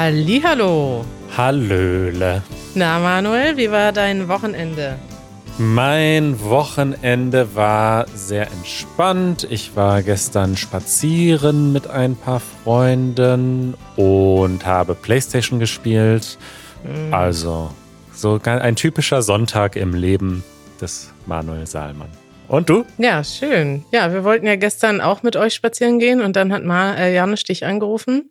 Hallihallo. Hallöle. Na Manuel, wie war dein Wochenende? Mein Wochenende war sehr entspannt. Ich war gestern spazieren mit ein paar Freunden und habe Playstation gespielt. Mhm. Also so ein typischer Sonntag im Leben des Manuel Saalmann. Und du? Ja, schön. Ja, wir wollten ja gestern auch mit euch spazieren gehen und dann hat Ma äh, Janusz dich angerufen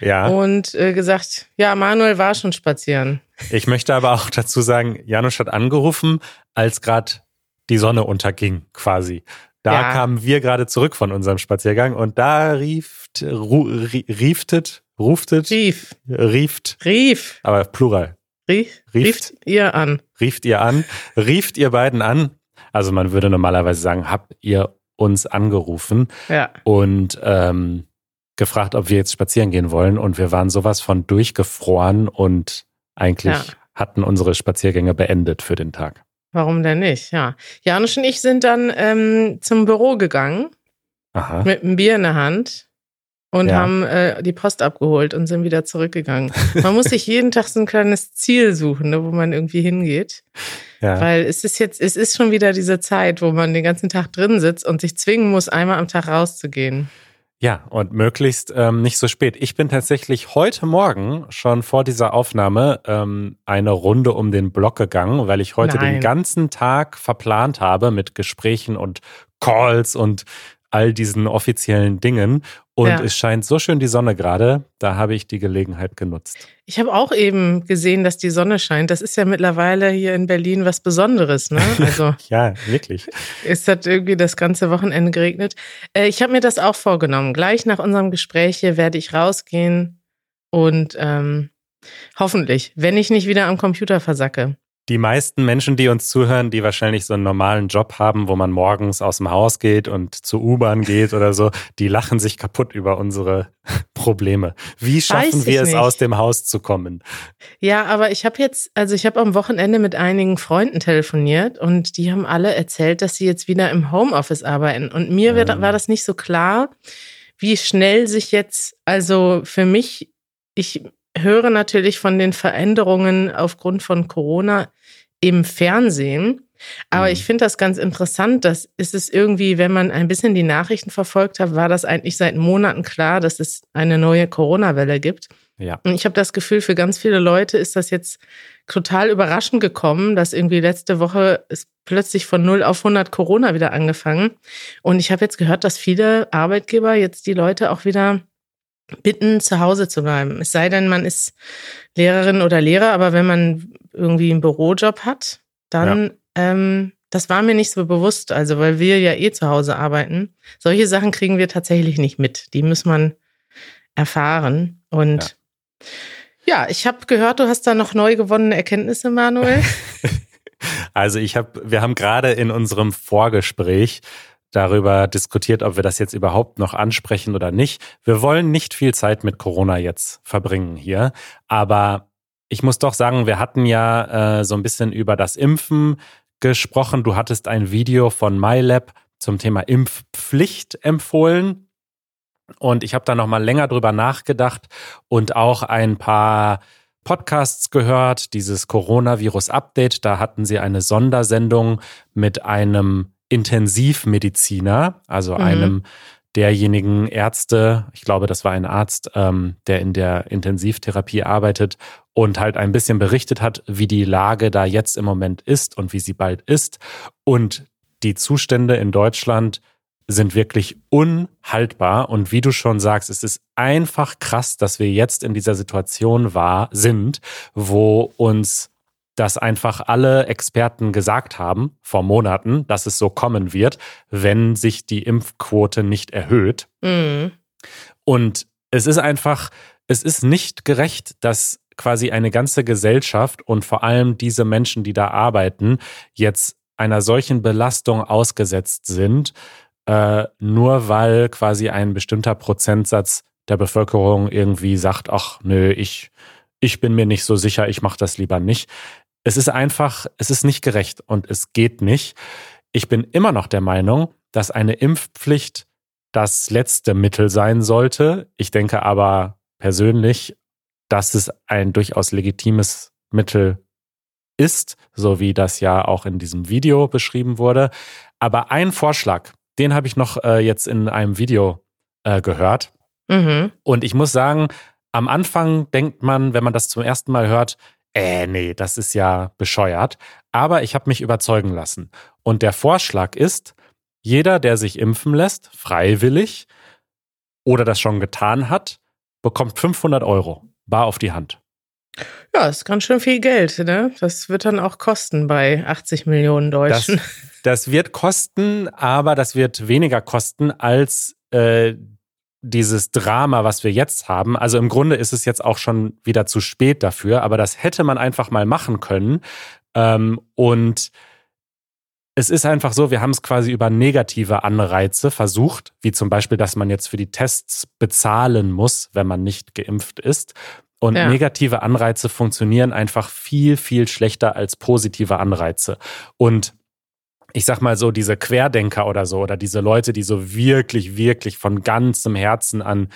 Ja. und äh, gesagt, ja, Manuel war schon spazieren. Ich möchte aber auch dazu sagen, Janusz hat angerufen, als gerade die Sonne unterging, quasi. Da Ja. kamen wir gerade zurück von unserem Spaziergang und da rieft, ru, ri- rieftet, ruftet, Rief, rieft, rief, aber Plural, rief, Rieft. rieft ihr an. rieft ihr an, rieft ihr beiden an. Also man würde normalerweise sagen, habt ihr uns angerufen Ja, und ähm, gefragt, ob wir jetzt spazieren gehen wollen. Und wir waren sowas von durchgefroren und eigentlich Ja. hatten unsere Spaziergänge beendet für den Tag. warum denn nicht? Ja, Janusz und ich sind dann ähm, zum Büro gegangen Aha. mit einem Bier in der Hand und Ja. haben äh, die Post abgeholt und sind wieder zurückgegangen. Man muss sich jeden Tag so ein kleines Ziel suchen, ne, wo man irgendwie hingeht. Ja. Weil es ist jetzt, es ist schon wieder diese Zeit, wo man den ganzen Tag drin sitzt und sich zwingen muss, einmal am Tag rauszugehen. Ja, und möglichst ähm, nicht so spät. Ich bin tatsächlich heute Morgen schon vor dieser Aufnahme ähm, eine Runde um den Block gegangen, weil ich heute Nein. den ganzen Tag verplant habe mit Gesprächen und Calls und all diesen offiziellen Dingen. Und Ja. es scheint so schön die Sonne gerade, da habe ich die Gelegenheit genutzt. Ich habe auch eben gesehen, dass die Sonne scheint. Das ist ja mittlerweile hier in Berlin was Besonderes, ne? Also Ja, wirklich. es hat irgendwie das ganze Wochenende geregnet. Äh, ich habe mir das auch vorgenommen. Gleich nach unserem Gespräch hier werde ich rausgehen und ähm, hoffentlich, wenn ich nicht wieder am Computer versacke. Die meisten Menschen, die uns zuhören, die wahrscheinlich so einen normalen Job haben, wo man morgens aus dem Haus geht und zur U-Bahn geht oder so, die lachen sich kaputt über unsere Probleme. Wie schaffen wir es, nicht. aus dem Haus zu kommen? Ja, aber ich habe jetzt, also ich habe am Wochenende mit einigen Freunden telefoniert und die haben alle erzählt, dass sie jetzt wieder im Homeoffice arbeiten. Und mir Ähm. war das nicht so klar, wie schnell sich jetzt, also für mich, ich höre natürlich von den Veränderungen aufgrund von Corona im Fernsehen. Aber Mhm. ich finde das ganz interessant, dass ist es irgendwie, wenn man ein bisschen die Nachrichten verfolgt hat, war das eigentlich seit Monaten klar, dass es eine neue Corona-Welle gibt. Ja. Und ich habe das Gefühl, für ganz viele Leute ist das jetzt total überraschend gekommen, dass irgendwie letzte Woche ist plötzlich von 0 auf 100 Corona wieder angefangen. Und ich habe jetzt gehört, dass viele Arbeitgeber jetzt die Leute auch wieder bitten, zu Hause zu bleiben. Es sei denn, man ist Lehrerin oder Lehrer, aber wenn man irgendwie einen Bürojob hat, dann, ähm, das war mir nicht so bewusst, also weil wir ja eh zu Hause arbeiten. Solche Sachen kriegen wir tatsächlich nicht mit. Die muss man erfahren. Und ja, ich habe gehört, du hast da noch neu gewonnene Erkenntnisse, Manuel. Also ich habe, wir haben gerade in unserem Vorgespräch darüber diskutiert, ob wir das jetzt überhaupt noch ansprechen oder nicht. Wir wollen nicht viel Zeit mit Corona jetzt verbringen hier, aber ich muss doch sagen, wir hatten ja äh, so ein bisschen über das Impfen gesprochen. Du hattest ein Video von MyLab zum Thema Impfpflicht empfohlen. Und ich habe da noch mal länger drüber nachgedacht und auch ein paar Podcasts gehört, dieses Coronavirus-Update. Da hatten sie eine Sondersendung mit einem Intensivmediziner, also Mhm. einem derjenigen Ärzte, ich glaube, das war ein Arzt, ähm, der in der Intensivtherapie arbeitet und halt ein bisschen berichtet hat, wie die Lage da jetzt im Moment ist und wie sie bald ist. Und die Zustände in Deutschland sind wirklich unhaltbar. Und wie du schon sagst, es ist einfach krass, dass wir jetzt in dieser Situation war, sind, wo uns das einfach alle Experten gesagt haben vor Monaten, dass es so kommen wird, wenn sich die Impfquote nicht erhöht. Mhm. Und es ist einfach, es ist nicht gerecht, dass quasi eine ganze Gesellschaft und vor allem diese Menschen, die da arbeiten, jetzt einer solchen Belastung ausgesetzt sind, äh, nur weil quasi ein bestimmter Prozentsatz der Bevölkerung irgendwie sagt, ach nö, ich, ich bin mir nicht so sicher, ich mache das lieber nicht. Es ist einfach, es ist nicht gerecht und es geht nicht. Ich bin immer noch der Meinung, dass eine Impfpflicht das letzte Mittel sein sollte. Ich denke aber persönlich, dass es ein durchaus legitimes Mittel ist, so wie das ja auch in diesem Video beschrieben wurde. Aber ein Vorschlag, den habe ich noch äh, jetzt in einem Video äh, gehört. Mhm. Und ich muss sagen, am Anfang denkt man, wenn man das zum ersten Mal hört, äh, nee, das ist ja bescheuert. Aber ich habe mich überzeugen lassen. Und der Vorschlag ist, jeder, der sich impfen lässt, freiwillig oder das schon getan hat, bekommt 500 Euro bar auf die Hand. Ja, ist ganz schön viel Geld, ne? Das wird dann auch kosten bei 80 Millionen Deutschen. Das, das wird kosten, aber das wird weniger kosten als äh, dieses Drama, was wir jetzt haben. Also im Grunde ist es jetzt auch schon wieder zu spät dafür, aber das hätte man einfach mal machen können. Ähm, und es ist einfach so, wir haben es quasi über negative Anreize versucht, wie zum Beispiel, dass man jetzt für die Tests bezahlen muss, wenn man nicht geimpft ist. Und ja. negative Anreize funktionieren einfach viel, viel schlechter als positive Anreize. Und ich sag mal so, diese Querdenker oder so, oder diese Leute, die so wirklich, wirklich von ganzem Herzen an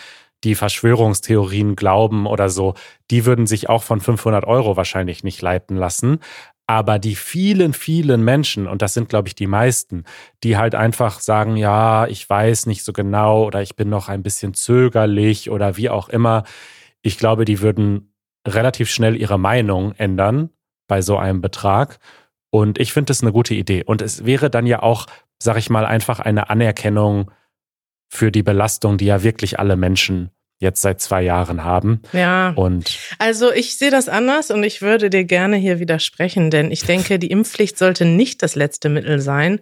die Verschwörungstheorien glauben oder so, die würden sich auch von 500 Euro wahrscheinlich nicht leiten lassen. Aber die vielen, vielen Menschen, und das sind, glaube ich, die meisten, die halt einfach sagen, ja, ich weiß nicht so genau oder ich bin noch ein bisschen zögerlich oder wie auch immer, ich glaube, die würden relativ schnell ihre Meinung ändern bei so einem Betrag. Und ich finde das eine gute Idee. Und es wäre dann ja auch, sag ich mal, einfach eine Anerkennung für die Belastung, die ja wirklich alle Menschen jetzt seit zwei Jahren haben. Ja. Und also ich sehe das anders und ich würde dir gerne hier widersprechen, denn ich denke, die Impfpflicht sollte nicht das letzte Mittel sein.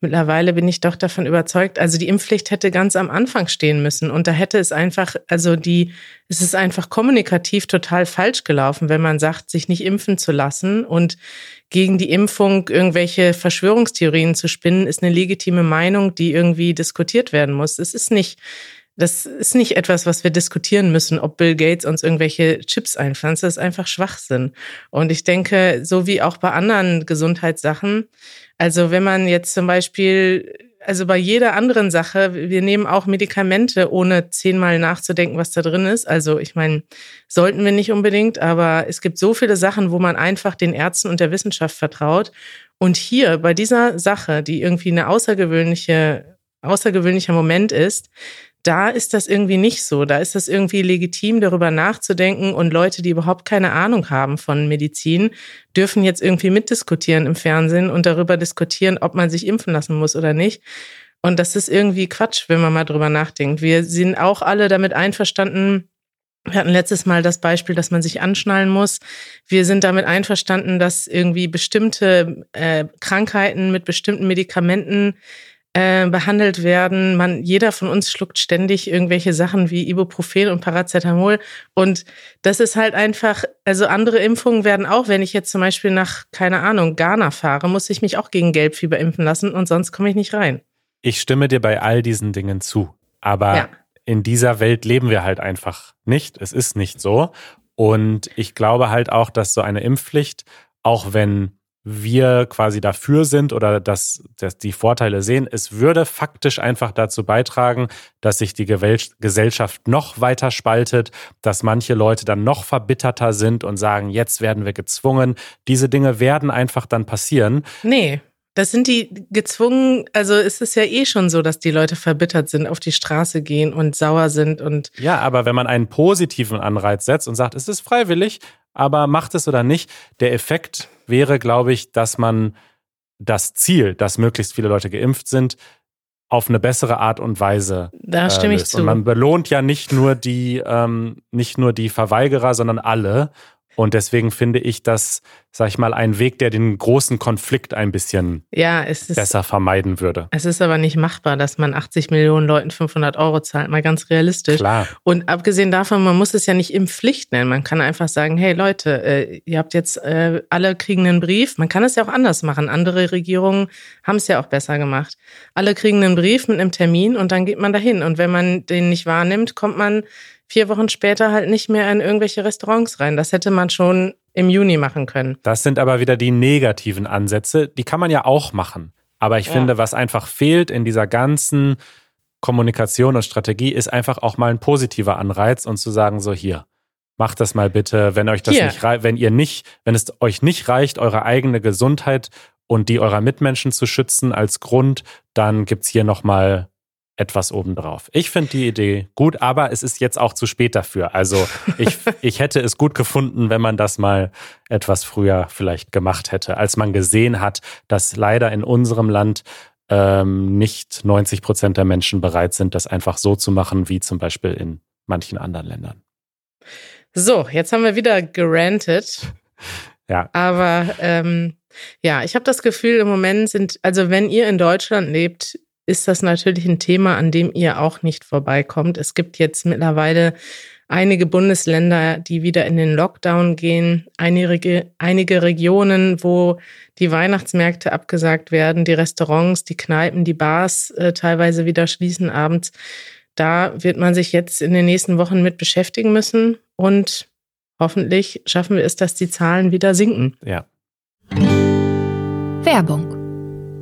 Mittlerweile bin ich doch davon überzeugt, also die Impfpflicht hätte ganz am Anfang stehen müssen und da hätte es einfach, also die, es ist einfach kommunikativ total falsch gelaufen, wenn man sagt, sich nicht impfen zu lassen und gegen die Impfung irgendwelche Verschwörungstheorien zu spinnen, ist eine legitime Meinung, die irgendwie diskutiert werden muss. Es ist nicht das ist nicht etwas, was wir diskutieren müssen, ob Bill Gates uns irgendwelche Chips einpflanzt. Das ist einfach Schwachsinn. Und ich denke, so wie auch bei anderen Gesundheitssachen, also wenn man jetzt zum Beispiel, also bei jeder anderen Sache, wir nehmen auch Medikamente, ohne zehnmal nachzudenken, was da drin ist. Also ich meine, sollten wir nicht unbedingt, aber es gibt so viele Sachen, wo man einfach den Ärzten und der Wissenschaft vertraut. Und hier bei dieser Sache, die irgendwie eine außergewöhnliche, außergewöhnlicher Moment ist, da ist das irgendwie nicht so. Da ist das irgendwie legitim, darüber nachzudenken und Leute, die überhaupt keine Ahnung haben von Medizin, dürfen jetzt irgendwie mitdiskutieren im Fernsehen und darüber diskutieren, ob man sich impfen lassen muss oder nicht. Und das ist irgendwie Quatsch, wenn man mal drüber nachdenkt. Wir sind auch alle damit einverstanden, wir hatten letztes Mal das Beispiel, dass man sich anschnallen muss. Wir sind damit einverstanden, dass irgendwie bestimmte äh, Krankheiten mit bestimmten Medikamenten äh, behandelt werden. Man, jeder von uns schluckt ständig irgendwelche Sachen wie Ibuprofen und Paracetamol. Und das ist halt einfach, also andere Impfungen werden auch, wenn ich jetzt zum Beispiel nach, keine Ahnung, Ghana fahre, muss ich mich auch gegen Gelbfieber impfen lassen und sonst komme ich nicht rein. Ich stimme dir bei all diesen Dingen zu. Aber ja. in dieser Welt leben wir halt einfach nicht. Es ist nicht so. Und ich glaube halt auch, dass so eine Impfpflicht, auch wenn wir quasi dafür sind oder dass, dass die Vorteile sehen. Es würde faktisch einfach dazu beitragen, dass sich die Gesellschaft noch weiter spaltet, dass manche Leute dann noch verbitterter sind und sagen, jetzt werden wir gezwungen. Diese Dinge werden einfach dann passieren. Nee. Das sind die gezwungen, also ist es ja eh schon so, dass die Leute verbittert sind, auf die Straße gehen und sauer sind und. Ja, aber wenn man einen positiven Anreiz setzt und sagt, es ist freiwillig, aber macht es oder nicht, der Effekt wäre, glaube ich, dass man das Ziel, dass möglichst viele Leute geimpft sind, auf eine bessere Art und Weise. Da stimme äh, ich zu. Und man belohnt ja nicht nur die, ähm, nicht nur die Verweigerer, sondern alle. Und deswegen finde ich das, sag ich mal, ein Weg, der den großen Konflikt ein bisschen ja, ist, besser vermeiden würde. Es ist aber nicht machbar, dass man 80 Millionen Leuten 500 Euro zahlt, mal ganz realistisch. Klar. Und abgesehen davon, man muss es ja nicht im Pflicht nennen. Man kann einfach sagen, hey Leute, äh, ihr habt jetzt, äh, alle kriegen einen Brief. Man kann es ja auch anders machen. Andere Regierungen haben es ja auch besser gemacht. Alle kriegen einen Brief mit einem Termin und dann geht man dahin. Und wenn man den nicht wahrnimmt, kommt man vier Wochen später halt nicht mehr in irgendwelche Restaurants rein. Das hätte man schon im Juni machen können. Das sind aber wieder die negativen Ansätze. Die kann man ja auch machen. Aber ich ja. finde, was einfach fehlt in dieser ganzen Kommunikation und Strategie, ist einfach auch mal ein positiver Anreiz und zu sagen, so hier, Macht das mal bitte, wenn euch das Hier. nicht reicht, wenn ihr nicht, wenn es euch nicht reicht, eure eigene Gesundheit und die eurer Mitmenschen zu schützen als Grund, dann gibt's hier nochmal etwas obendrauf. Ich finde die Idee gut, aber es ist jetzt auch zu spät dafür. Also ich, ich hätte es gut gefunden, wenn man das mal etwas früher vielleicht gemacht hätte, als man gesehen hat, dass leider in unserem Land ähm, nicht 90 Prozent der Menschen bereit sind, das einfach so zu machen, wie zum Beispiel in manchen anderen Ländern. So, jetzt haben wir wieder gerantet. Ja. Aber ähm, ja, ich habe das Gefühl, im Moment sind, also wenn ihr in Deutschland lebt, ist das natürlich ein Thema, an dem ihr auch nicht vorbeikommt. Es gibt jetzt mittlerweile einige Bundesländer, die wieder in den Lockdown gehen, einige, einige Regionen, wo die Weihnachtsmärkte abgesagt werden, die Restaurants, die Kneipen, die Bars äh, teilweise wieder schließen abends. Da wird man sich jetzt in den nächsten Wochen mit beschäftigen müssen und hoffentlich schaffen wir es, dass die Zahlen wieder sinken. Ja. Werbung.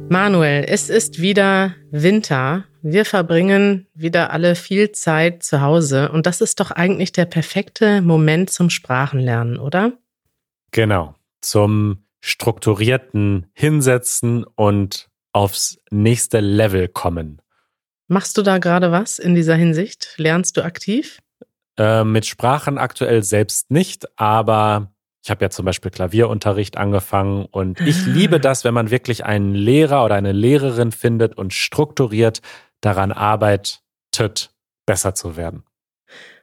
Manuel, es ist wieder Winter. Wir verbringen wieder alle viel Zeit zu Hause und das ist doch eigentlich der perfekte Moment zum Sprachenlernen, oder? Genau. Zum strukturierten Hinsetzen und aufs nächste Level kommen. Machst du da gerade was in dieser Hinsicht? Lernst du aktiv? Äh, mit Sprachen aktuell selbst nicht, aber ich habe ja zum Beispiel Klavierunterricht angefangen und ich liebe das, wenn man wirklich einen Lehrer oder eine Lehrerin findet und strukturiert daran arbeitet, besser zu werden.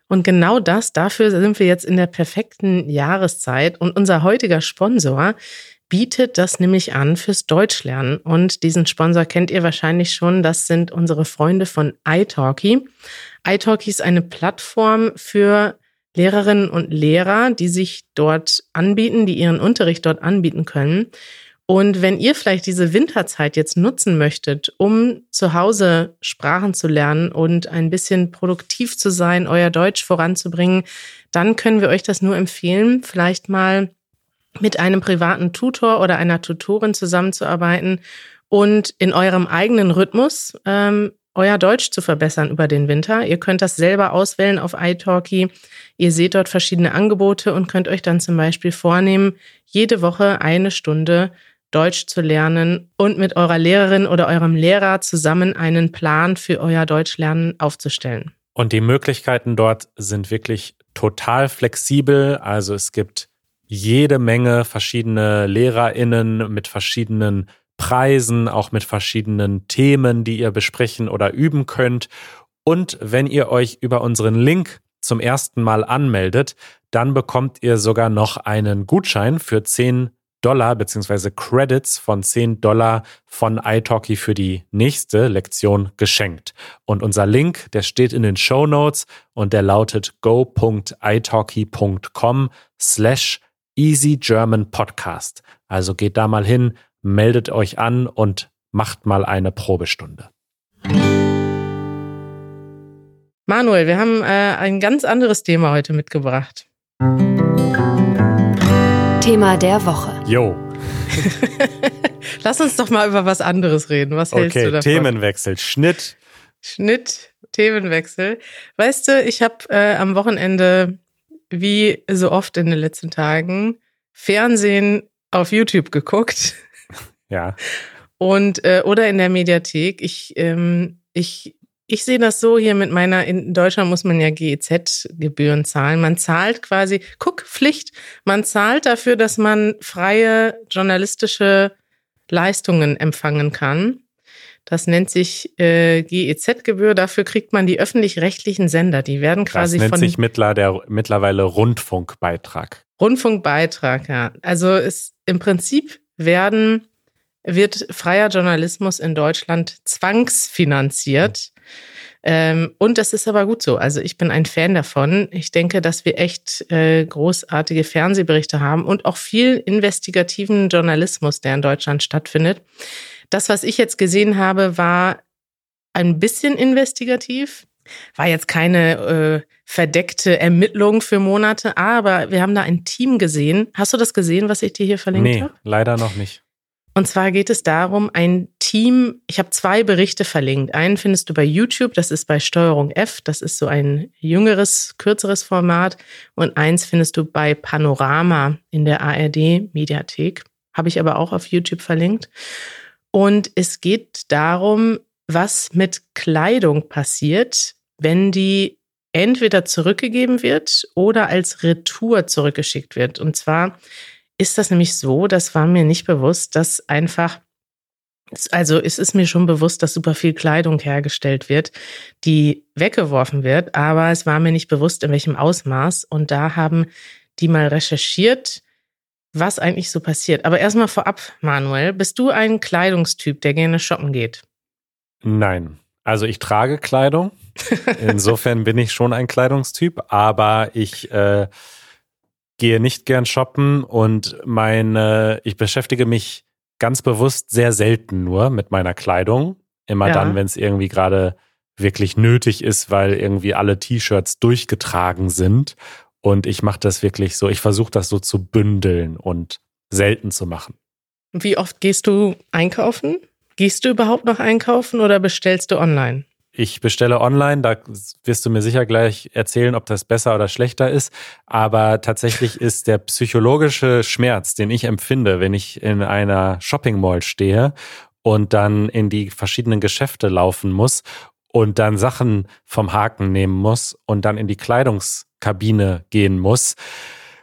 Und genau das, dafür sind wir jetzt in der perfekten Jahreszeit und unser heutiger Sponsor bietet das nämlich an fürs Deutschlernen. Und diesen Sponsor kennt ihr wahrscheinlich schon. Das sind unsere Freunde von italki. italki ist eine Plattform für Lehrerinnen und Lehrer, die sich dort anbieten, die ihren Unterricht dort anbieten können. Und wenn ihr vielleicht diese Winterzeit jetzt nutzen möchtet, um zu Hause Sprachen zu lernen und ein bisschen produktiv zu sein, euer Deutsch voranzubringen, dann können wir euch das nur empfehlen, vielleicht mal mit einem privaten Tutor oder einer Tutorin zusammenzuarbeiten und in eurem eigenen Rhythmus ähm, euer Deutsch zu verbessern über den Winter. Ihr könnt das selber auswählen auf italki. Ihr seht dort verschiedene Angebote und könnt euch dann zum Beispiel vornehmen, jede Woche eine Stunde Deutsch zu lernen und mit eurer Lehrerin oder eurem Lehrer zusammen einen Plan für euer Deutschlernen aufzustellen. Und die Möglichkeiten dort sind wirklich total flexibel. Also es gibt jede Menge verschiedene LehrerInnen mit verschiedenen Preisen, auch mit verschiedenen Themen, die ihr besprechen oder üben könnt. Und wenn ihr euch über unseren Link zum ersten Mal anmeldet, dann bekommt ihr sogar noch einen Gutschein für 10 Dollar beziehungsweise Credits von 10 Dollar von italki für die nächste Lektion geschenkt. Und unser Link, der steht in den Show Notes und der lautet go.italki.com slash Easy German Podcast. Also geht da mal hin, meldet euch an und macht mal eine Probestunde. Manuel, wir haben äh, ein ganz anderes Thema heute mitgebracht. Thema der Woche. Jo. Lass uns doch mal über was anderes reden. Was hältst Okay, du davon? Themenwechsel. Schnitt. Schnitt, Themenwechsel. Weißt du, ich habe äh, am Wochenende, wie so oft in den letzten Tagen, Fernsehen auf YouTube geguckt Ja. und äh, oder in der Mediathek. Ich ähm, ich ich sehe das so hier mit meiner, in Deutschland muss man ja GEZ-Gebühren zahlen. Man zahlt quasi, guck, Pflicht, man zahlt dafür, dass man freie journalistische Leistungen empfangen kann. Das nennt sich äh, GEZ-Gebühr. Dafür kriegt man die öffentlich-rechtlichen Sender. Die werden Das quasi nennt von sich mittler, der, mittlerweile Rundfunkbeitrag. Rundfunkbeitrag, ja. Also es im Prinzip werden wird freier Journalismus in Deutschland zwangsfinanziert. Ähm, und das ist aber gut so. Also ich bin ein Fan davon. Ich denke, dass wir echt äh, großartige Fernsehberichte haben und auch viel investigativen Journalismus, der in Deutschland stattfindet. Das, was ich jetzt gesehen habe, war ein bisschen investigativ. War jetzt keine äh, verdeckte Ermittlung für Monate, aber wir haben da ein Team gesehen. Hast du das gesehen, was ich dir hier verlinkt Nee, habe? leider noch nicht. Und zwar geht es darum, ein Team, ich habe zwei Berichte verlinkt. Einen findest du bei YouTube, das ist bei Steuerung F, das ist so ein jüngeres, kürzeres Format. Und eins findest du bei Panorama in der ARD Mediathek. Habe ich aber auch auf YouTube verlinkt. Und es geht darum, was mit Kleidung passiert, wenn die entweder zurückgegeben wird oder als Retour zurückgeschickt wird. Und zwar ist das nämlich so, das war mir nicht bewusst, dass einfach also es ist mir schon bewusst, dass super viel Kleidung hergestellt wird, die weggeworfen wird, aber es war mir nicht bewusst, in welchem Ausmaß. Und da haben die mal recherchiert, was eigentlich so passiert. Aber erstmal vorab, Manuel, bist du ein Kleidungstyp, der gerne shoppen geht? Nein. Also ich trage Kleidung. Insofern bin ich schon ein Kleidungstyp, aber ich äh, gehe nicht gern shoppen und meine, ich beschäftige mich ganz bewusst sehr selten nur mit meiner Kleidung. Immer ja. dann, wenn es irgendwie gerade wirklich nötig ist, weil irgendwie alle T-Shirts durchgetragen sind. Und ich mache das wirklich so, ich versuche das so zu bündeln und selten zu machen. Wie oft gehst du einkaufen? Gehst du überhaupt noch einkaufen oder bestellst du online? Ich bestelle online, da wirst du mir sicher gleich erzählen, ob das besser oder schlechter ist. Aber tatsächlich ist der psychologische Schmerz, den ich empfinde, wenn ich in einer Shopping Mall stehe und dann in die verschiedenen Geschäfte laufen muss und dann Sachen vom Haken nehmen muss und dann in die Kleidungskabine gehen muss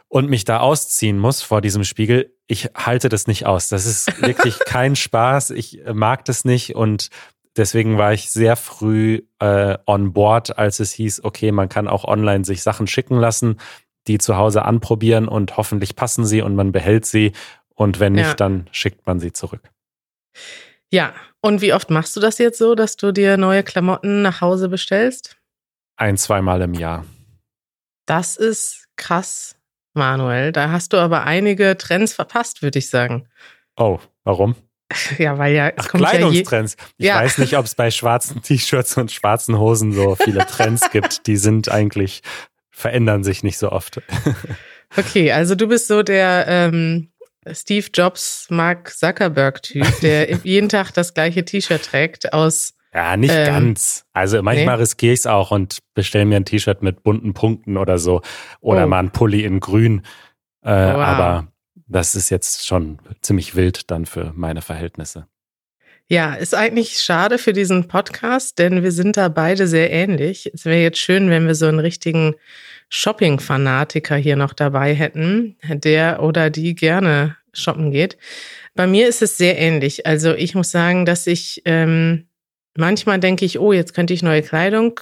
und mich da ausziehen muss vor diesem Spiegel. Ich halte das nicht aus. Das ist wirklich kein Spaß. Ich mag das nicht und deswegen war ich sehr früh äh, on board, als es hieß, okay, man kann auch online sich Sachen schicken lassen, die zu Hause anprobieren und hoffentlich passen sie und man behält sie. Und wenn nicht, ja. dann schickt man sie zurück. Ja, und wie oft machst du das jetzt so, dass du dir neue Klamotten nach Hause bestellst? Ein, zweimal im Jahr. Das ist krass, Manuel. Da hast du aber einige Trends verpasst, würde ich sagen. Oh, warum? Ja, weil ja. Es Ach, Kleidungstrends. Ja ich ja. weiß nicht, ob es bei schwarzen T-Shirts und schwarzen Hosen so viele Trends gibt. Die sind eigentlich, verändern sich nicht so oft. Okay, also du bist so der ähm, Steve Jobs, Mark Zuckerberg-Typ, der jeden Tag das gleiche T-Shirt trägt aus. Ja, nicht ähm, ganz. Also manchmal nee. riskiere ich es auch und bestelle mir ein T-Shirt mit bunten Punkten oder so. Oder oh. mal ein Pulli in grün. Äh, wow. Aber das ist jetzt schon ziemlich wild dann für meine Verhältnisse. Ja, ist eigentlich schade für diesen Podcast, denn wir sind da beide sehr ähnlich. Es wäre jetzt schön, wenn wir so einen richtigen Shopping-Fanatiker hier noch dabei hätten, der oder die gerne shoppen geht. Bei mir ist es sehr ähnlich. Also ich muss sagen, dass ich ähm, manchmal denke ich, oh, jetzt könnte ich neue Kleidung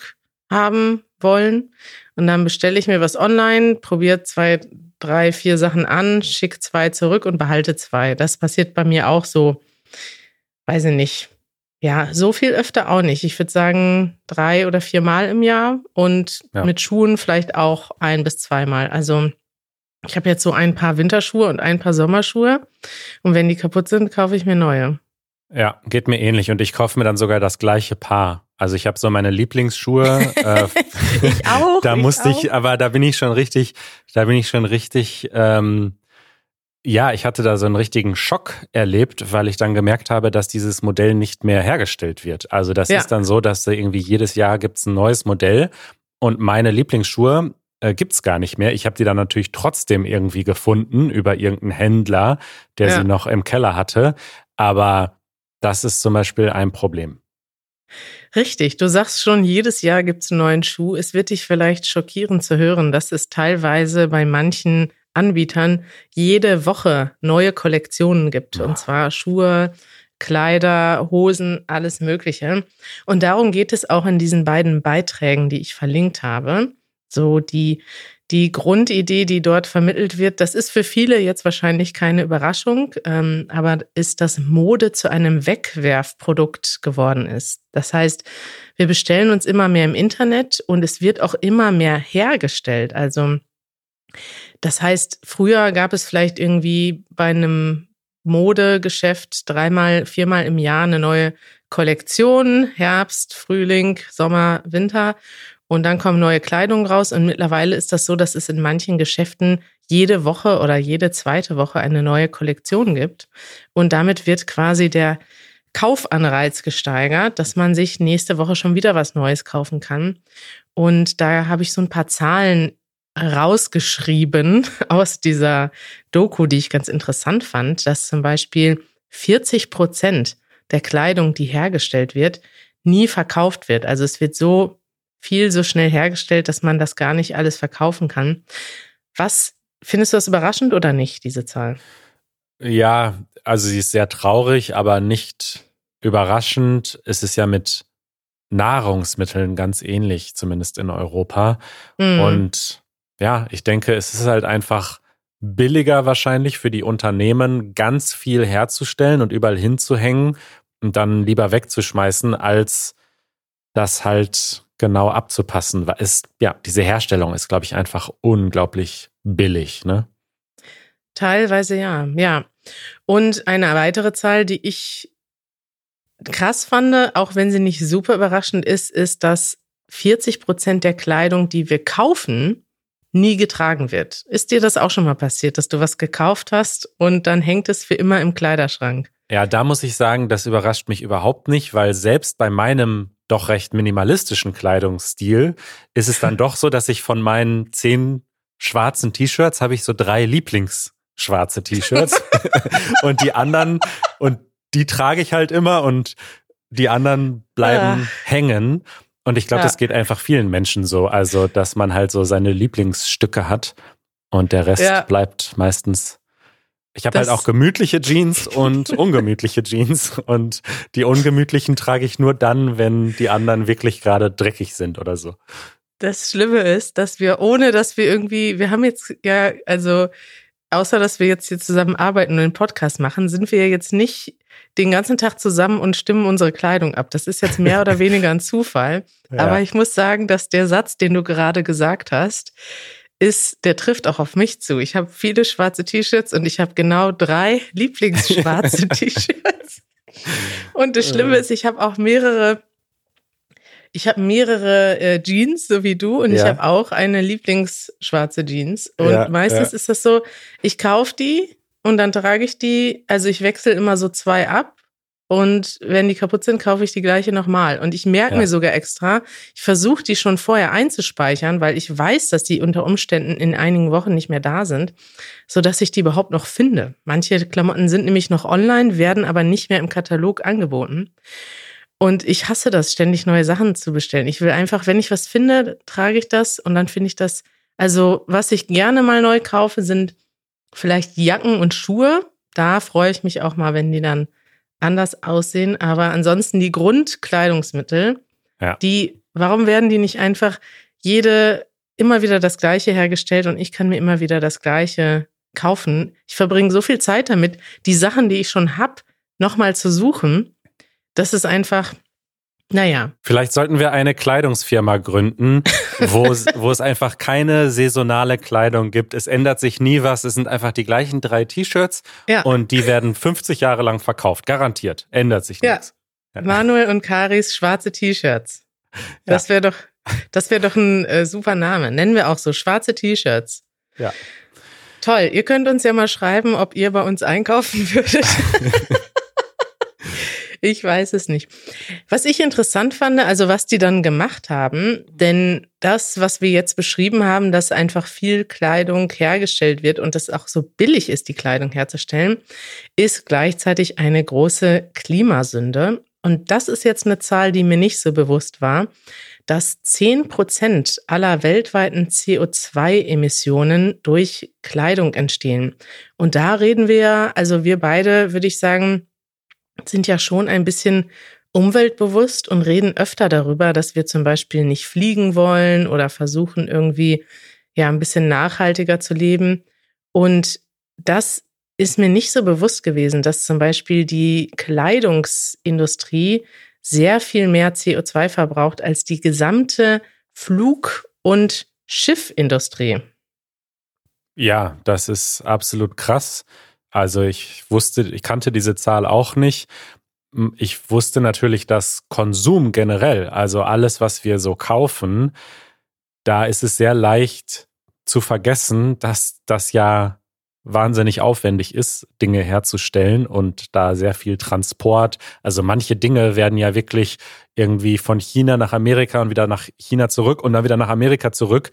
haben wollen. Und dann bestelle ich mir was online, probiere zwei, drei, vier Sachen an, schicke zwei zurück und behalte zwei. Das passiert bei mir auch so, weiß ich nicht. Ja, so viel öfter auch nicht. Ich würde sagen, drei oder viermal im Jahr und ja. mit Schuhen vielleicht auch ein bis zweimal. Also ich habe jetzt so ein paar Winterschuhe und ein paar Sommerschuhe. Und wenn die kaputt sind, kaufe ich mir neue. Ja, geht mir ähnlich. Und ich kaufe mir dann sogar das gleiche Paar. Also ich habe so meine Lieblingsschuhe. äh, ich auch. da ich musste auch. ich, aber da bin ich schon richtig, da bin ich schon richtig, ähm, ja, ich hatte da so einen richtigen Schock erlebt, weil ich dann gemerkt habe, dass dieses Modell nicht mehr hergestellt wird. Also das ja. ist dann so, dass irgendwie jedes Jahr gibt's ein neues Modell und meine Lieblingsschuhe äh, gibt's gar nicht mehr. Ich habe die dann natürlich trotzdem irgendwie gefunden über irgendeinen Händler, der ja. sie noch im Keller hatte. Aber das ist zum Beispiel ein Problem. Richtig, du sagst schon, jedes Jahr gibt es einen neuen Schuh. Es wird dich vielleicht schockieren zu hören, dass es teilweise bei manchen Anbietern jede Woche neue Kollektionen gibt. Und zwar Schuhe, Kleider, Hosen, alles Mögliche. Und darum geht es auch in diesen beiden Beiträgen, die ich verlinkt habe. So die die Grundidee, die dort vermittelt wird, das ist für viele jetzt wahrscheinlich keine Überraschung, ähm, aber ist, dass Mode zu einem Wegwerfprodukt geworden ist. Das heißt, wir bestellen uns immer mehr im Internet und es wird auch immer mehr hergestellt. Also das heißt, früher gab es vielleicht irgendwie bei einem Modegeschäft dreimal, viermal im Jahr eine neue Kollektion, Herbst, Frühling, Sommer, Winter. Und dann kommen neue Kleidung raus. Und mittlerweile ist das so, dass es in manchen Geschäften jede Woche oder jede zweite Woche eine neue Kollektion gibt. Und damit wird quasi der Kaufanreiz gesteigert, dass man sich nächste Woche schon wieder was Neues kaufen kann. Und da habe ich so ein paar Zahlen rausgeschrieben aus dieser Doku, die ich ganz interessant fand, dass zum Beispiel 40 Prozent der Kleidung, die hergestellt wird, nie verkauft wird. Also es wird so viel so schnell hergestellt, dass man das gar nicht alles verkaufen kann. Was findest du das überraschend oder nicht, diese Zahl? Ja, also sie ist sehr traurig, aber nicht überraschend. Es ist ja mit Nahrungsmitteln ganz ähnlich, zumindest in Europa. Mhm. Und ja, ich denke, es ist halt einfach billiger wahrscheinlich für die Unternehmen, ganz viel herzustellen und überall hinzuhängen und dann lieber wegzuschmeißen, als das halt genau abzupassen. Weil es, ja, diese Herstellung ist, glaube ich, einfach unglaublich billig, ne? Teilweise ja, ja. Und eine weitere Zahl, die ich krass fand, auch wenn sie nicht super überraschend ist, ist, dass 40 Prozent der Kleidung, die wir kaufen, nie getragen wird. Ist dir das auch schon mal passiert, dass du was gekauft hast und dann hängt es für immer im Kleiderschrank? Ja, da muss ich sagen, das überrascht mich überhaupt nicht, weil selbst bei meinem doch recht minimalistischen Kleidungsstil ist es dann doch so, dass ich von meinen zehn schwarzen T-Shirts habe ich so drei Lieblingsschwarze T-Shirts und die anderen und die trage ich halt immer und die anderen bleiben ja. hängen. Und ich glaube, ja. das geht einfach vielen Menschen so. Also, dass man halt so seine Lieblingsstücke hat und der Rest ja. bleibt meistens. Ich habe halt auch gemütliche Jeans und ungemütliche Jeans. Und die ungemütlichen trage ich nur dann, wenn die anderen wirklich gerade dreckig sind oder so. Das Schlimme ist, dass wir, ohne dass wir irgendwie, wir haben jetzt ja, also außer dass wir jetzt hier zusammen arbeiten und einen Podcast machen, sind wir jetzt nicht den ganzen Tag zusammen und stimmen unsere Kleidung ab. Das ist jetzt mehr oder weniger ein Zufall. Ja. Aber ich muss sagen, dass der Satz, den du gerade gesagt hast, ist, der trifft auch auf mich zu. Ich habe viele schwarze T-Shirts und ich habe genau drei Lieblingsschwarze T-Shirts. Und das Schlimme ist, ich habe auch mehrere ich habe mehrere äh, Jeans, so wie du, und ja. ich habe auch eine Lieblingsschwarze Jeans. Und ja, meistens ja. ist das so, ich kaufe die und dann trage ich die, also ich wechsle immer so zwei ab. Und wenn die kaputt sind, kaufe ich die gleiche nochmal. Und ich merke mir sogar extra, ich versuche die schon vorher einzuspeichern, weil ich weiß, dass die unter Umständen in einigen Wochen nicht mehr da sind, so dass ich die überhaupt noch finde. Manche Klamotten sind nämlich noch online, werden aber nicht mehr im Katalog angeboten. Und ich hasse das, ständig neue Sachen zu bestellen. Ich will einfach, wenn ich was finde, trage ich das und dann finde ich das. Also, was ich gerne mal neu kaufe, sind vielleicht Jacken und Schuhe. Da freue ich mich auch mal, wenn die dann anders aussehen. Aber ansonsten die Grundkleidungsmittel, ja. die, warum werden die nicht einfach jede immer wieder das Gleiche hergestellt und ich kann mir immer wieder das Gleiche kaufen? Ich verbringe so viel Zeit damit, die Sachen, die ich schon hab, nochmal zu suchen das ist einfach, naja. Vielleicht sollten wir eine Kleidungsfirma gründen, wo, wo es einfach keine saisonale Kleidung gibt. Es ändert sich nie was. Es sind einfach die gleichen drei T-Shirts ja. und die werden 50 Jahre lang verkauft. Garantiert. Ändert sich ja. nichts. Ja. Manuel und Karis schwarze T-Shirts. Das wäre doch, das wäre doch ein äh, super Name. Nennen wir auch so schwarze T-Shirts. Ja. Toll. Ihr könnt uns ja mal schreiben, ob ihr bei uns einkaufen würdet. Ich weiß es nicht. Was ich interessant fand, also was die dann gemacht haben, denn das, was wir jetzt beschrieben haben, dass einfach viel Kleidung hergestellt wird und es auch so billig ist, die Kleidung herzustellen, ist gleichzeitig eine große Klimasünde. Und das ist jetzt eine Zahl, die mir nicht so bewusst war, dass 10 Prozent aller weltweiten CO2-Emissionen durch Kleidung entstehen. Und da reden wir, also wir beide, würde ich sagen, sind ja schon ein bisschen umweltbewusst und reden öfter darüber, dass wir zum Beispiel nicht fliegen wollen oder versuchen irgendwie ja ein bisschen nachhaltiger zu leben. Und das ist mir nicht so bewusst gewesen, dass zum Beispiel die Kleidungsindustrie sehr viel mehr CO2 verbraucht als die gesamte Flug- und Schiffindustrie. Ja, das ist absolut krass. Also ich wusste, ich kannte diese Zahl auch nicht. Ich wusste natürlich, dass Konsum generell, also alles, was wir so kaufen, da ist es sehr leicht zu vergessen, dass das ja wahnsinnig aufwendig ist, Dinge herzustellen und da sehr viel Transport. Also manche Dinge werden ja wirklich irgendwie von China nach Amerika und wieder nach China zurück und dann wieder nach Amerika zurück.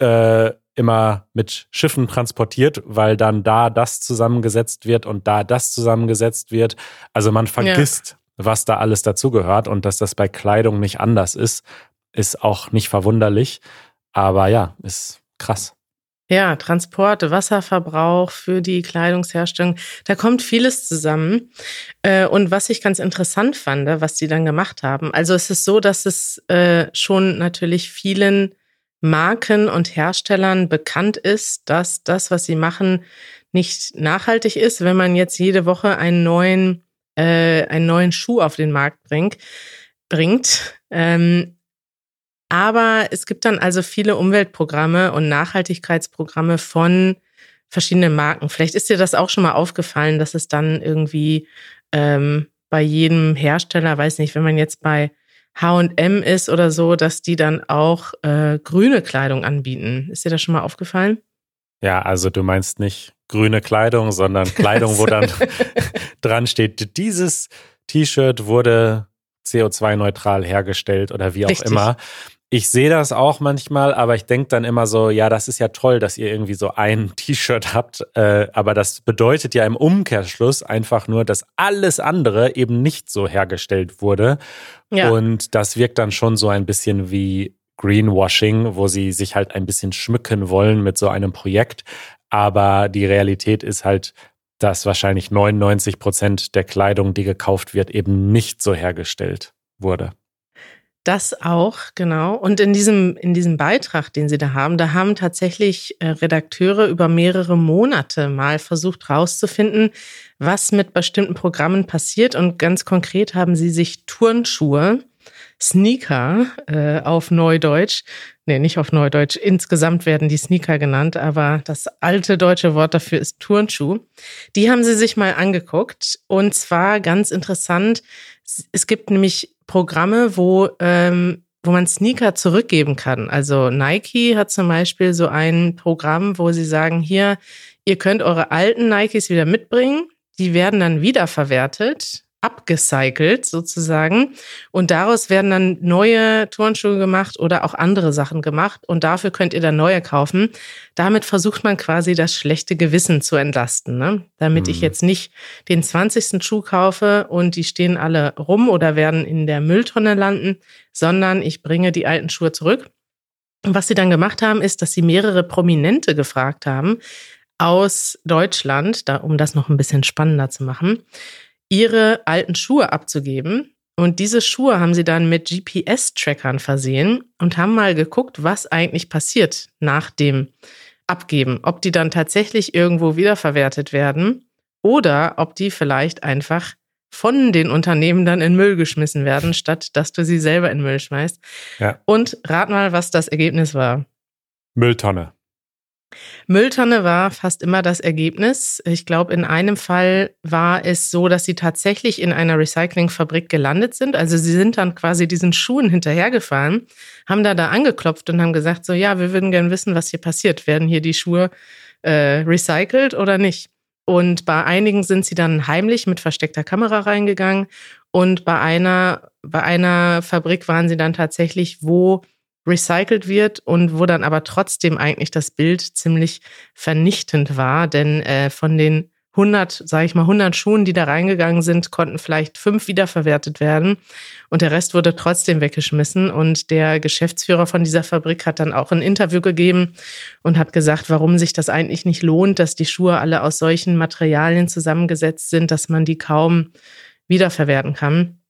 Äh, immer mit Schiffen transportiert, weil dann da das zusammengesetzt wird und da das zusammengesetzt wird. Also man vergisst, ja. was da alles dazugehört und dass das bei Kleidung nicht anders ist, ist auch nicht verwunderlich. Aber ja, ist krass. Ja, Transport, Wasserverbrauch für die Kleidungsherstellung, da kommt vieles zusammen. Äh, und was ich ganz interessant fand, was die dann gemacht haben, also es ist so, dass es äh, schon natürlich vielen Marken und Herstellern bekannt ist, dass das, was sie machen, nicht nachhaltig ist, wenn man jetzt jede Woche einen neuen, äh, einen neuen Schuh auf den Markt bringt. bringt. Ähm, aber es gibt dann also viele Umweltprogramme und Nachhaltigkeitsprogramme von verschiedenen Marken. Vielleicht ist dir das auch schon mal aufgefallen, dass es dann irgendwie ähm, bei jedem Hersteller, weiß nicht, wenn man jetzt bei H&M ist oder so, dass die dann auch äh, grüne Kleidung anbieten. Ist dir das schon mal aufgefallen? Ja, also du meinst nicht grüne Kleidung, sondern Kleidung, wo dann dran steht, dieses T-Shirt wurde CO2-neutral hergestellt oder wie auch Richtig. immer. Ich sehe das auch manchmal, aber ich denke dann immer so, ja, das ist ja toll, dass ihr irgendwie so ein T-Shirt habt, äh, aber das bedeutet ja im Umkehrschluss einfach nur, dass alles andere eben nicht so hergestellt wurde. Ja. Und das wirkt dann schon so ein bisschen wie Greenwashing, wo sie sich halt ein bisschen schmücken wollen mit so einem Projekt. Aber die Realität ist halt, dass wahrscheinlich 99 Prozent der Kleidung, die gekauft wird, eben nicht so hergestellt wurde. Das auch, genau. Und in diesem, in diesem Beitrag, den Sie da haben, da haben tatsächlich äh, Redakteure über mehrere Monate mal versucht herauszufinden, was mit bestimmten Programmen passiert. Und ganz konkret haben sie sich Turnschuhe, Sneaker äh, auf Neudeutsch, nee, nicht auf Neudeutsch, insgesamt werden die Sneaker genannt, aber das alte deutsche Wort dafür ist Turnschuh. Die haben sie sich mal angeguckt. Und zwar ganz interessant, es gibt nämlich Programme, wo, ähm, wo man Sneaker zurückgeben kann. Also Nike hat zum Beispiel so ein Programm, wo sie sagen, hier, ihr könnt eure alten Nikes wieder mitbringen. Die werden dann wiederverwertet abgecycelt sozusagen. Und daraus werden dann neue Turnschuhe gemacht oder auch andere Sachen gemacht. Und dafür könnt ihr dann neue kaufen. Damit versucht man quasi das schlechte Gewissen zu entlasten. Ne? Damit mhm. ich jetzt nicht den 20. Schuh kaufe und die stehen alle rum oder werden in der Mülltonne landen, sondern ich bringe die alten Schuhe zurück. Und was sie dann gemacht haben, ist, dass sie mehrere Prominente gefragt haben aus Deutschland, da, um das noch ein bisschen spannender zu machen ihre alten Schuhe abzugeben. Und diese Schuhe haben sie dann mit GPS-Trackern versehen und haben mal geguckt, was eigentlich passiert nach dem Abgeben. Ob die dann tatsächlich irgendwo wiederverwertet werden oder ob die vielleicht einfach von den Unternehmen dann in Müll geschmissen werden, statt dass du sie selber in Müll schmeißt. Ja. Und rat mal, was das Ergebnis war. Mülltonne. Mülltonne war fast immer das Ergebnis. Ich glaube, in einem Fall war es so, dass sie tatsächlich in einer Recyclingfabrik gelandet sind. Also sie sind dann quasi diesen Schuhen hinterhergefahren, haben da da angeklopft und haben gesagt, so ja, wir würden gerne wissen, was hier passiert. Werden hier die Schuhe äh, recycelt oder nicht? Und bei einigen sind sie dann heimlich mit versteckter Kamera reingegangen. Und bei einer, bei einer Fabrik waren sie dann tatsächlich, wo recycelt wird und wo dann aber trotzdem eigentlich das Bild ziemlich vernichtend war, denn äh, von den 100, sage ich mal, 100 Schuhen, die da reingegangen sind, konnten vielleicht fünf wiederverwertet werden und der Rest wurde trotzdem weggeschmissen. Und der Geschäftsführer von dieser Fabrik hat dann auch ein Interview gegeben und hat gesagt, warum sich das eigentlich nicht lohnt, dass die Schuhe alle aus solchen Materialien zusammengesetzt sind, dass man die kaum wiederverwerten kann.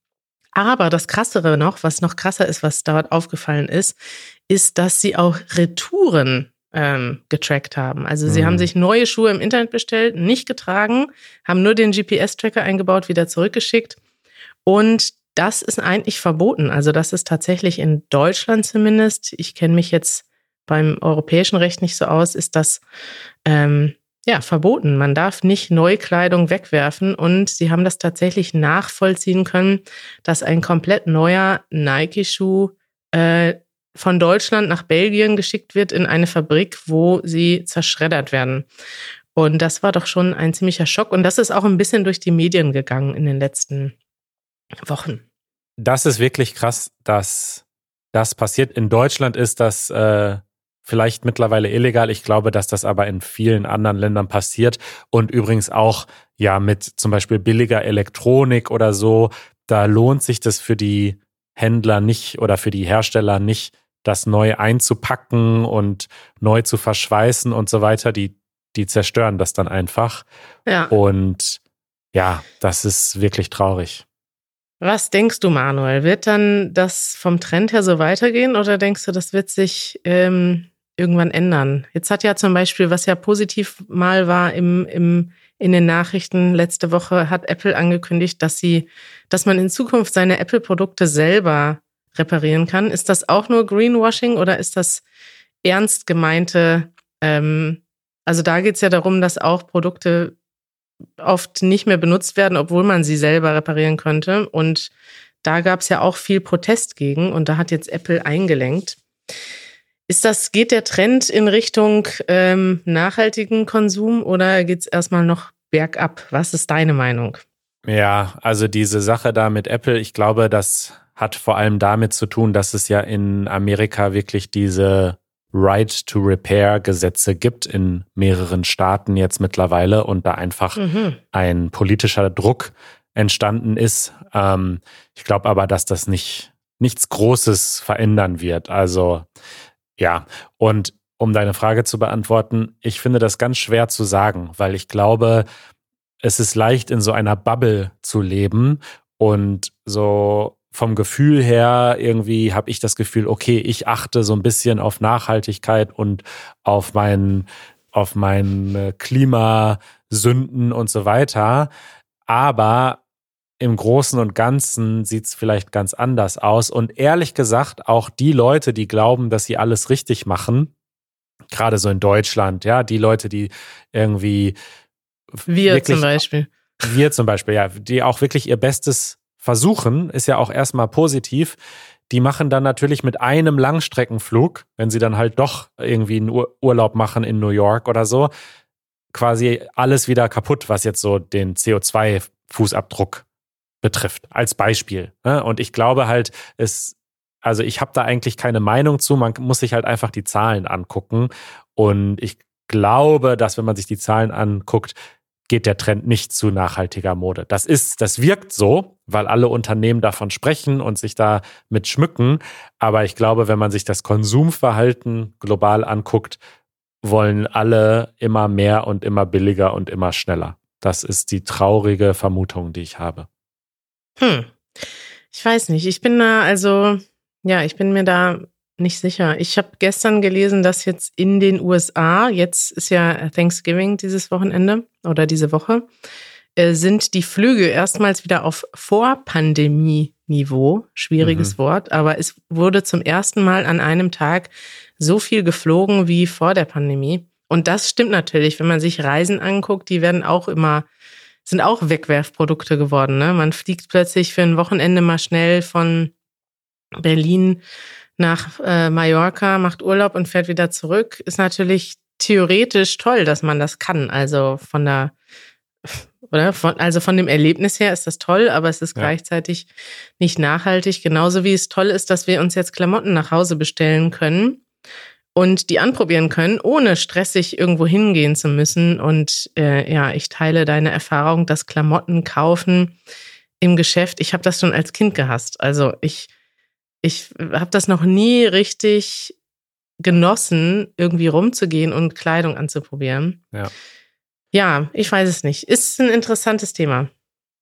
Aber das Krassere noch, was noch krasser ist, was dort aufgefallen ist, ist, dass sie auch Retouren ähm, getrackt haben. Also mhm. sie haben mhm. sich neue Schuhe im Internet bestellt, nicht getragen, haben nur den GPS-Tracker eingebaut, wieder zurückgeschickt. Und das ist eigentlich verboten. Also das ist tatsächlich in Deutschland zumindest. Ich kenne mich jetzt beim europäischen Recht nicht so aus, ist das ähm, ja, verboten. Man darf nicht Neukleidung wegwerfen und sie haben das tatsächlich nachvollziehen können, dass ein komplett neuer Nike-Schuh äh, von Deutschland nach Belgien geschickt wird in eine Fabrik, wo sie zerschreddert werden. Und das war doch schon ein ziemlicher Schock. Und das ist auch ein bisschen durch die Medien gegangen in den letzten Wochen. Das ist wirklich krass, dass das passiert. In Deutschland ist das äh, vielleicht mittlerweile illegal. Ich glaube, dass das aber in vielen anderen Ländern passiert. Und übrigens auch ja mit zum Beispiel billiger Elektronik oder so. Da lohnt sich das für die Händler nicht oder für die Hersteller nicht, das neu einzupacken und neu zu verschweißen und so weiter. Die, die zerstören das dann einfach. Ja. Und ja, das ist wirklich traurig. Was denkst du, Manuel? Wird dann das vom Trend her so weitergehen oder denkst du, das wird sich ähm, irgendwann ändern? Jetzt hat ja zum Beispiel, was ja positiv mal war im, im, in den Nachrichten letzte Woche, hat Apple angekündigt, dass sie, dass man in Zukunft seine Apple-Produkte selber reparieren kann. Ist das auch nur Greenwashing oder ist das ernst gemeinte? Ähm, also da geht es ja darum, dass auch Produkte oft nicht mehr benutzt werden, obwohl man sie selber reparieren könnte. Und da gab es ja auch viel Protest gegen und da hat jetzt Apple eingelenkt. Ist das, geht der Trend in Richtung ähm, nachhaltigen Konsum oder geht es erstmal noch bergab? Was ist deine Meinung? Ja, also diese Sache da mit Apple, ich glaube, das hat vor allem damit zu tun, dass es ja in Amerika wirklich diese Right to Repair Gesetze gibt in mehreren Staaten jetzt mittlerweile und da einfach mhm. ein politischer Druck entstanden ist. Ähm, ich glaube aber, dass das nicht nichts Großes verändern wird. Also ja, und um deine Frage zu beantworten, ich finde das ganz schwer zu sagen, weil ich glaube, es ist leicht in so einer Bubble zu leben und so vom Gefühl her irgendwie habe ich das Gefühl, okay, ich achte so ein bisschen auf Nachhaltigkeit und auf meinen auf meine Klimasünden und so weiter. Aber im Großen und Ganzen sieht es vielleicht ganz anders aus. Und ehrlich gesagt, auch die Leute, die glauben, dass sie alles richtig machen, gerade so in Deutschland, ja, die Leute, die irgendwie. Wir wirklich, zum Beispiel. Wir zum Beispiel, ja, die auch wirklich ihr Bestes versuchen, ist ja auch erstmal positiv. Die machen dann natürlich mit einem Langstreckenflug, wenn sie dann halt doch irgendwie einen Ur Urlaub machen in New York oder so, quasi alles wieder kaputt, was jetzt so den CO2-Fußabdruck betrifft, als Beispiel. Ne? Und ich glaube halt, es, also ich habe da eigentlich keine Meinung zu, man muss sich halt einfach die Zahlen angucken. Und ich glaube, dass wenn man sich die Zahlen anguckt, geht der Trend nicht zu nachhaltiger Mode. Das ist, das wirkt so, weil alle Unternehmen davon sprechen und sich da mit schmücken. Aber ich glaube, wenn man sich das Konsumverhalten global anguckt, wollen alle immer mehr und immer billiger und immer schneller. Das ist die traurige Vermutung, die ich habe. Hm. Ich weiß nicht. Ich bin da, also, ja, ich bin mir da nicht sicher. Ich habe gestern gelesen, dass jetzt in den USA, jetzt ist ja Thanksgiving dieses Wochenende oder diese Woche, äh, sind die Flüge erstmals wieder auf Vorpandemie-Niveau. Schwieriges mhm. Wort, aber es wurde zum ersten Mal an einem Tag so viel geflogen wie vor der Pandemie. Und das stimmt natürlich, wenn man sich Reisen anguckt, die werden auch immer, sind auch Wegwerfprodukte geworden. Ne? Man fliegt plötzlich für ein Wochenende mal schnell von Berlin nach äh, Mallorca, macht Urlaub und fährt wieder zurück, ist natürlich theoretisch toll, dass man das kann. Also von der, oder? Von, also von dem Erlebnis her ist das toll, aber es ist ja. gleichzeitig nicht nachhaltig. Genauso wie es toll ist, dass wir uns jetzt Klamotten nach Hause bestellen können und die anprobieren können, ohne stressig irgendwo hingehen zu müssen. Und äh, ja, ich teile deine Erfahrung, dass Klamotten kaufen im Geschäft. Ich habe das schon als Kind gehasst. Also ich ich habe das noch nie richtig genossen, irgendwie rumzugehen und Kleidung anzuprobieren. Ja. Ja, ich weiß es nicht. Ist ein interessantes Thema.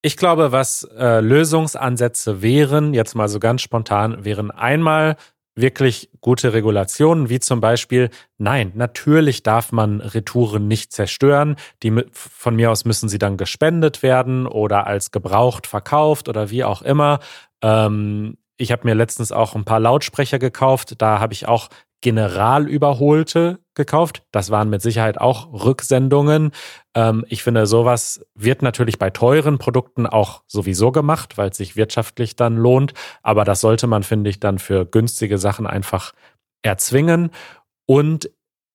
Ich glaube, was äh, Lösungsansätze wären, jetzt mal so ganz spontan, wären einmal wirklich gute Regulationen, wie zum Beispiel, nein, natürlich darf man Retouren nicht zerstören. Die, von mir aus müssen sie dann gespendet werden oder als gebraucht verkauft oder wie auch immer. Ähm, ich habe mir letztens auch ein paar Lautsprecher gekauft. Da habe ich auch Generalüberholte gekauft. Das waren mit Sicherheit auch Rücksendungen. Ähm, ich finde, sowas wird natürlich bei teuren Produkten auch sowieso gemacht, weil es sich wirtschaftlich dann lohnt. Aber das sollte man, finde ich, dann für günstige Sachen einfach erzwingen. Und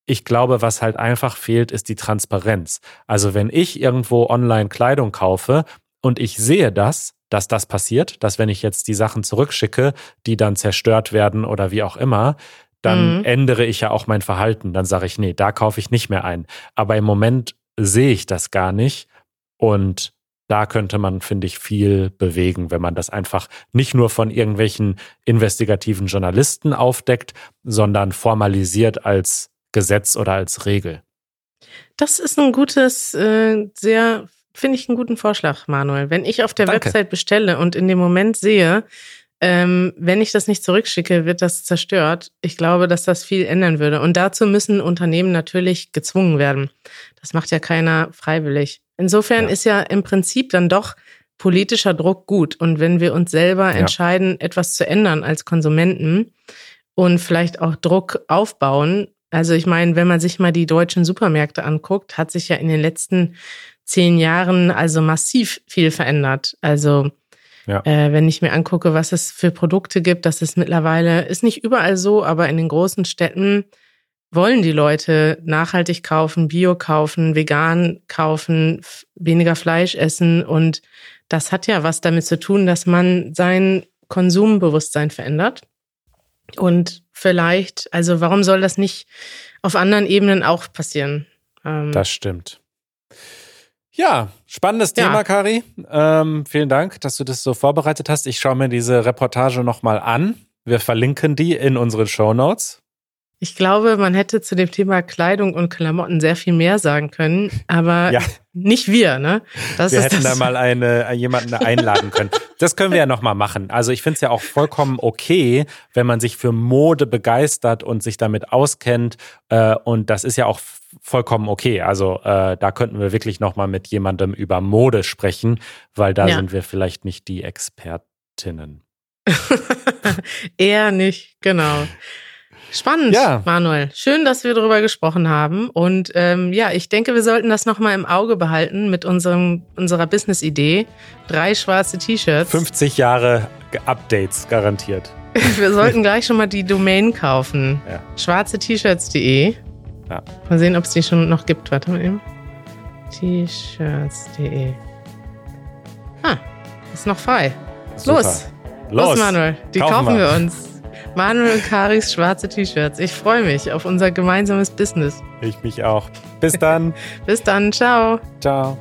ich glaube, was halt einfach fehlt, ist die Transparenz. Also wenn ich irgendwo online Kleidung kaufe und ich sehe das, dass das passiert, dass wenn ich jetzt die Sachen zurückschicke, die dann zerstört werden oder wie auch immer, dann mhm. ändere ich ja auch mein Verhalten. Dann sage ich, nee, da kaufe ich nicht mehr ein. Aber im Moment sehe ich das gar nicht. Und da könnte man, finde ich, viel bewegen, wenn man das einfach nicht nur von irgendwelchen investigativen Journalisten aufdeckt, sondern formalisiert als Gesetz oder als Regel. Das ist ein gutes, äh, sehr, finde ich einen guten Vorschlag, Manuel. Wenn ich auf der Danke. Website bestelle und in dem Moment sehe, ähm, wenn ich das nicht zurückschicke, wird das zerstört. Ich glaube, dass das viel ändern würde. Und dazu müssen Unternehmen natürlich gezwungen werden. Das macht ja keiner freiwillig. Insofern ja. ist ja im Prinzip dann doch politischer Druck gut. Und wenn wir uns selber ja. entscheiden, etwas zu ändern als Konsumenten und vielleicht auch Druck aufbauen, also ich meine, wenn man sich mal die deutschen Supermärkte anguckt, hat sich ja in den letzten zehn Jahren also massiv viel verändert. Also ja. äh, wenn ich mir angucke, was es für Produkte gibt, das ist mittlerweile, ist nicht überall so, aber in den großen Städten wollen die Leute nachhaltig kaufen, bio kaufen, vegan kaufen, weniger Fleisch essen. Und das hat ja was damit zu tun, dass man sein Konsumbewusstsein verändert. Und vielleicht, also warum soll das nicht auf anderen Ebenen auch passieren? Ähm, das stimmt. Ja, spannendes ja. Thema, Kari. Ähm, vielen Dank, dass du das so vorbereitet hast. Ich schaue mir diese Reportage nochmal an. Wir verlinken die in unseren Show Notes. Ich glaube, man hätte zu dem Thema Kleidung und Klamotten sehr viel mehr sagen können, aber ja. nicht wir, ne? Das wir hätten da mal eine, jemanden einladen können. Das können wir ja nochmal machen. Also ich finde es ja auch vollkommen okay, wenn man sich für Mode begeistert und sich damit auskennt. Äh, und das ist ja auch vollkommen okay. Also äh, da könnten wir wirklich nochmal mit jemandem über Mode sprechen, weil da ja. sind wir vielleicht nicht die Expertinnen. Eher nicht, genau. Spannend, ja. Manuel. Schön, dass wir darüber gesprochen haben. Und ähm, ja, ich denke, wir sollten das nochmal im Auge behalten mit unserem, unserer Business-Idee. Drei schwarze T-Shirts. 50 Jahre Updates garantiert. wir sollten gleich schon mal die Domain kaufen. Ja. Schwarze-T-Shirts.de. Ja. Mal sehen, ob es die schon noch gibt. Warte mal eben. T-Shirts.de. Ah, ist noch frei. Super. Los. Los. Manuel. Die kaufen, kaufen wir uns. Manuel und Karis schwarze T-Shirts. Ich freue mich auf unser gemeinsames Business. Ich mich auch. Bis dann. Bis dann. Ciao. Ciao.